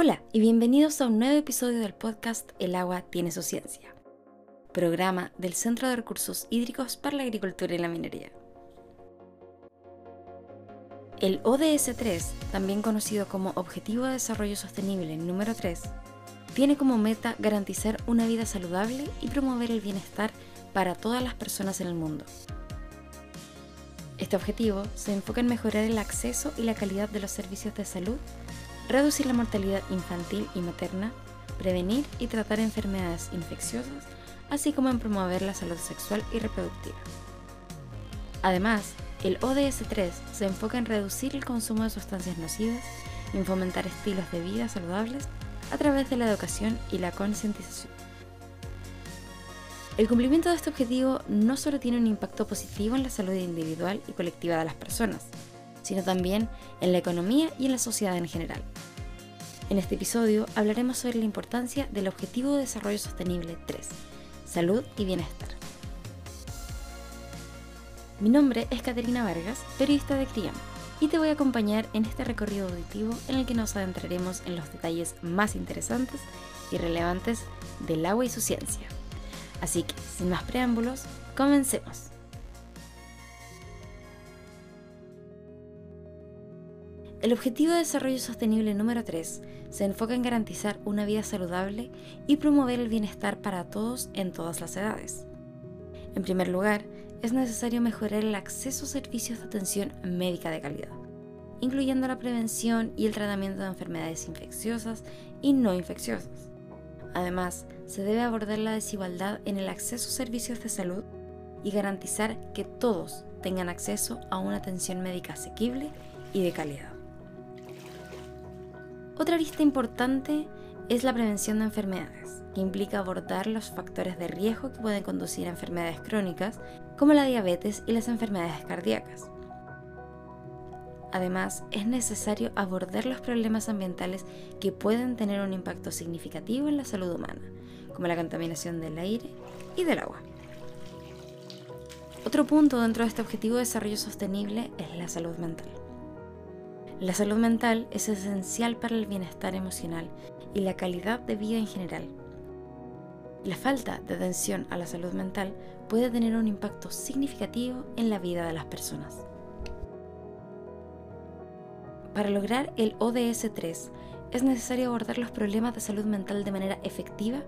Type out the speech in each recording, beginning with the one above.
Hola y bienvenidos a un nuevo episodio del podcast El agua tiene su ciencia, programa del Centro de Recursos Hídricos para la Agricultura y la Minería. El ODS 3, también conocido como Objetivo de Desarrollo Sostenible número 3, tiene como meta garantizar una vida saludable y promover el bienestar para todas las personas en el mundo. Este objetivo se enfoca en mejorar el acceso y la calidad de los servicios de salud reducir la mortalidad infantil y materna, prevenir y tratar enfermedades infecciosas, así como en promover la salud sexual y reproductiva. Además, el ODS 3 se enfoca en reducir el consumo de sustancias nocivas y en fomentar estilos de vida saludables a través de la educación y la concientización. El cumplimiento de este objetivo no solo tiene un impacto positivo en la salud individual y colectiva de las personas, sino también en la economía y en la sociedad en general. En este episodio hablaremos sobre la importancia del Objetivo de Desarrollo Sostenible 3, salud y bienestar. Mi nombre es Caterina Vargas, periodista de CRIAM, y te voy a acompañar en este recorrido auditivo en el que nos adentraremos en los detalles más interesantes y relevantes del agua y su ciencia. Así que, sin más preámbulos, comencemos. El Objetivo de Desarrollo Sostenible número 3 se enfoca en garantizar una vida saludable y promover el bienestar para todos en todas las edades. En primer lugar, es necesario mejorar el acceso a servicios de atención médica de calidad, incluyendo la prevención y el tratamiento de enfermedades infecciosas y no infecciosas. Además, se debe abordar la desigualdad en el acceso a servicios de salud y garantizar que todos tengan acceso a una atención médica asequible y de calidad. Otra lista importante es la prevención de enfermedades, que implica abordar los factores de riesgo que pueden conducir a enfermedades crónicas, como la diabetes y las enfermedades cardíacas. Además, es necesario abordar los problemas ambientales que pueden tener un impacto significativo en la salud humana, como la contaminación del aire y del agua. Otro punto dentro de este objetivo de desarrollo sostenible es la salud mental. La salud mental es esencial para el bienestar emocional y la calidad de vida en general. La falta de atención a la salud mental puede tener un impacto significativo en la vida de las personas. Para lograr el ODS 3 es necesario abordar los problemas de salud mental de manera efectiva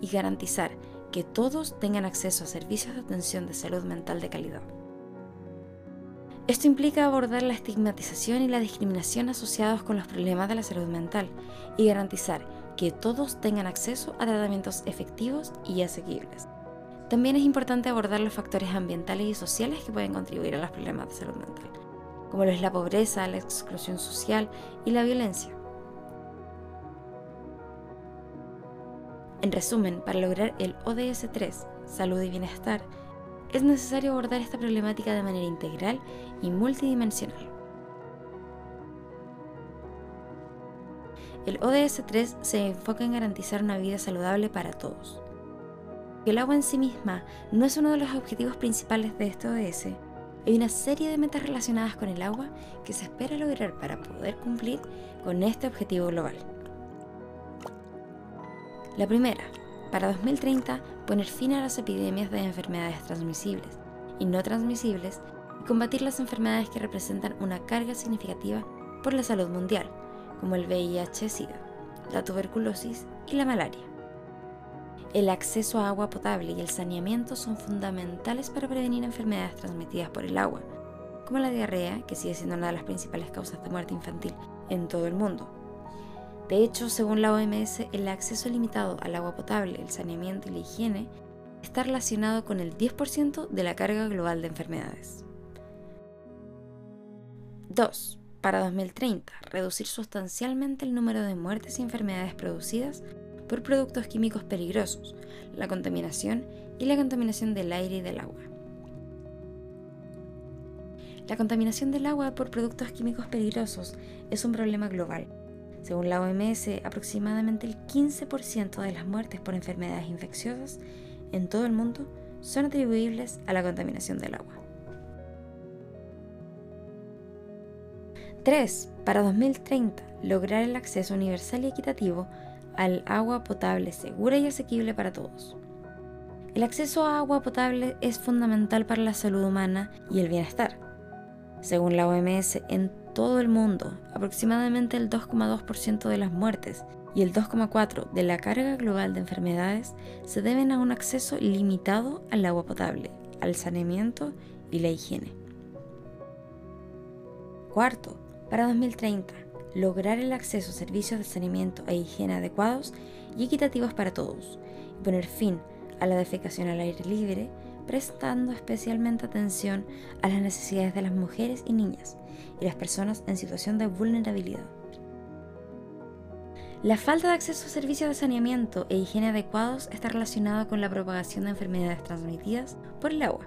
y garantizar que todos tengan acceso a servicios de atención de salud mental de calidad. Esto implica abordar la estigmatización y la discriminación asociados con los problemas de la salud mental y garantizar que todos tengan acceso a tratamientos efectivos y asequibles. También es importante abordar los factores ambientales y sociales que pueden contribuir a los problemas de salud mental, como lo es la pobreza, la exclusión social y la violencia. En resumen, para lograr el ODS 3, salud y bienestar, es necesario abordar esta problemática de manera integral y multidimensional. El ODS 3 se enfoca en garantizar una vida saludable para todos. El agua en sí misma no es uno de los objetivos principales de este ODS. Hay una serie de metas relacionadas con el agua que se espera lograr para poder cumplir con este objetivo global. La primera, para 2030, poner fin a las epidemias de enfermedades transmisibles y no transmisibles y combatir las enfermedades que representan una carga significativa por la salud mundial, como el VIH-Sida, la tuberculosis y la malaria. El acceso a agua potable y el saneamiento son fundamentales para prevenir enfermedades transmitidas por el agua, como la diarrea, que sigue siendo una de las principales causas de muerte infantil en todo el mundo, de hecho, según la OMS, el acceso limitado al agua potable, el saneamiento y la higiene está relacionado con el 10% de la carga global de enfermedades. 2. Para 2030, reducir sustancialmente el número de muertes y enfermedades producidas por productos químicos peligrosos, la contaminación y la contaminación del aire y del agua. La contaminación del agua por productos químicos peligrosos es un problema global según la OMS, aproximadamente el 15% de las muertes por enfermedades infecciosas en todo el mundo son atribuibles a la contaminación del agua. 3. Para 2030, lograr el acceso universal y equitativo al agua potable segura y asequible para todos. El acceso a agua potable es fundamental para la salud humana y el bienestar. Según la OMS, en todo el mundo, aproximadamente el 2,2% de las muertes y el 2,4% de la carga global de enfermedades se deben a un acceso limitado al agua potable, al saneamiento y la higiene. Cuarto, para 2030, lograr el acceso a servicios de saneamiento e higiene adecuados y equitativos para todos, y poner fin a la defecación al aire libre, prestando especialmente atención a las necesidades de las mujeres y niñas y las personas en situación de vulnerabilidad. La falta de acceso a servicios de saneamiento e higiene adecuados está relacionada con la propagación de enfermedades transmitidas por el agua.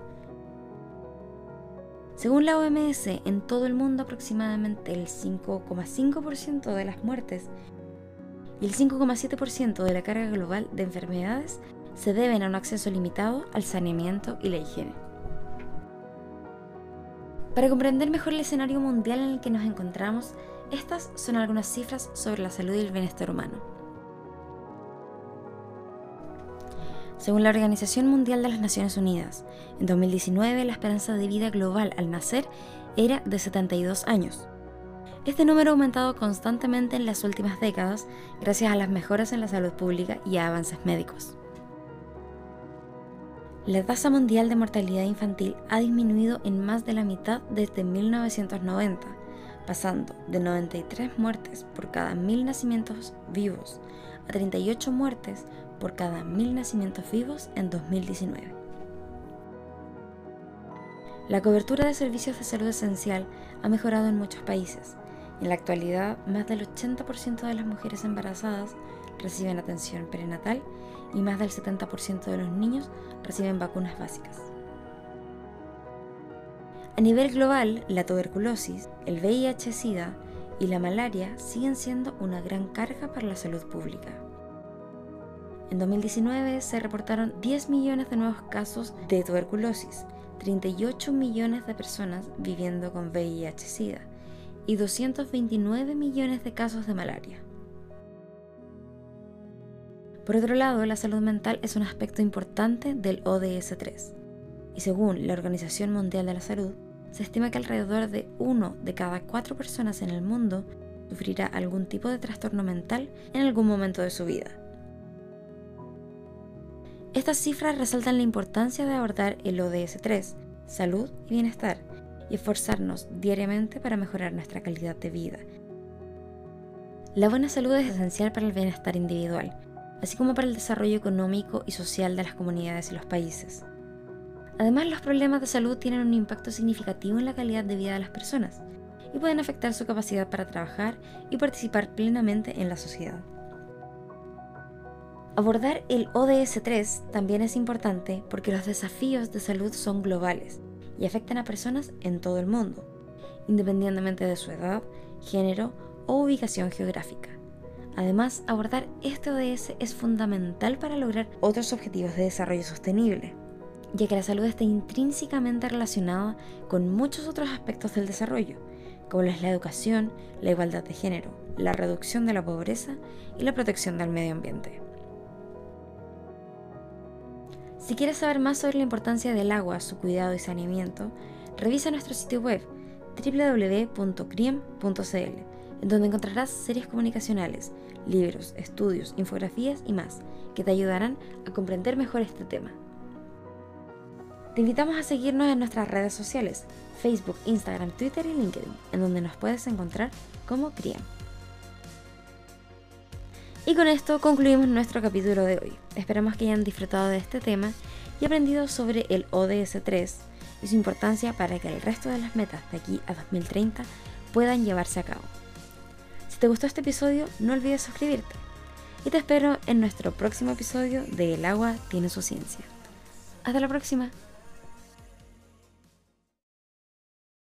Según la OMS, en todo el mundo aproximadamente el 5,5% de las muertes y el 5,7% de la carga global de enfermedades se deben a un acceso limitado al saneamiento y la higiene. Para comprender mejor el escenario mundial en el que nos encontramos, estas son algunas cifras sobre la salud y el bienestar humano. Según la Organización Mundial de las Naciones Unidas, en 2019 la esperanza de vida global al nacer era de 72 años. Este número ha aumentado constantemente en las últimas décadas gracias a las mejoras en la salud pública y a avances médicos. La tasa mundial de mortalidad infantil ha disminuido en más de la mitad desde 1990, pasando de 93 muertes por cada mil nacimientos vivos a 38 muertes por cada mil nacimientos vivos en 2019. La cobertura de servicios de salud esencial ha mejorado en muchos países. En la actualidad, más del 80% de las mujeres embarazadas reciben atención prenatal y más del 70% de los niños reciben vacunas básicas. A nivel global, la tuberculosis, el VIH-Sida y la malaria siguen siendo una gran carga para la salud pública. En 2019 se reportaron 10 millones de nuevos casos de tuberculosis, 38 millones de personas viviendo con VIH-Sida y 229 millones de casos de malaria. Por otro lado, la salud mental es un aspecto importante del ODS-3 y según la Organización Mundial de la Salud, se estima que alrededor de uno de cada cuatro personas en el mundo sufrirá algún tipo de trastorno mental en algún momento de su vida. Estas cifras resaltan la importancia de abordar el ODS-3, salud y bienestar, y esforzarnos diariamente para mejorar nuestra calidad de vida. La buena salud es esencial para el bienestar individual, así como para el desarrollo económico y social de las comunidades y los países. Además, los problemas de salud tienen un impacto significativo en la calidad de vida de las personas y pueden afectar su capacidad para trabajar y participar plenamente en la sociedad. Abordar el ODS-3 también es importante porque los desafíos de salud son globales y afectan a personas en todo el mundo, independientemente de su edad, género o ubicación geográfica. Además, abordar este ODS es fundamental para lograr otros objetivos de desarrollo sostenible, ya que la salud está intrínsecamente relacionada con muchos otros aspectos del desarrollo, como es la educación, la igualdad de género, la reducción de la pobreza y la protección del medio ambiente. Si quieres saber más sobre la importancia del agua, su cuidado y saneamiento, revisa nuestro sitio web www.criem.cl en donde encontrarás series comunicacionales, libros, estudios, infografías y más, que te ayudarán a comprender mejor este tema. Te invitamos a seguirnos en nuestras redes sociales, Facebook, Instagram, Twitter y LinkedIn, en donde nos puedes encontrar como CRIAM. Y con esto concluimos nuestro capítulo de hoy. Esperamos que hayan disfrutado de este tema y aprendido sobre el ODS 3 y su importancia para que el resto de las metas de aquí a 2030 puedan llevarse a cabo. Si te gustó este episodio, no olvides suscribirte. Y te espero en nuestro próximo episodio de El agua tiene su ciencia. Hasta la próxima.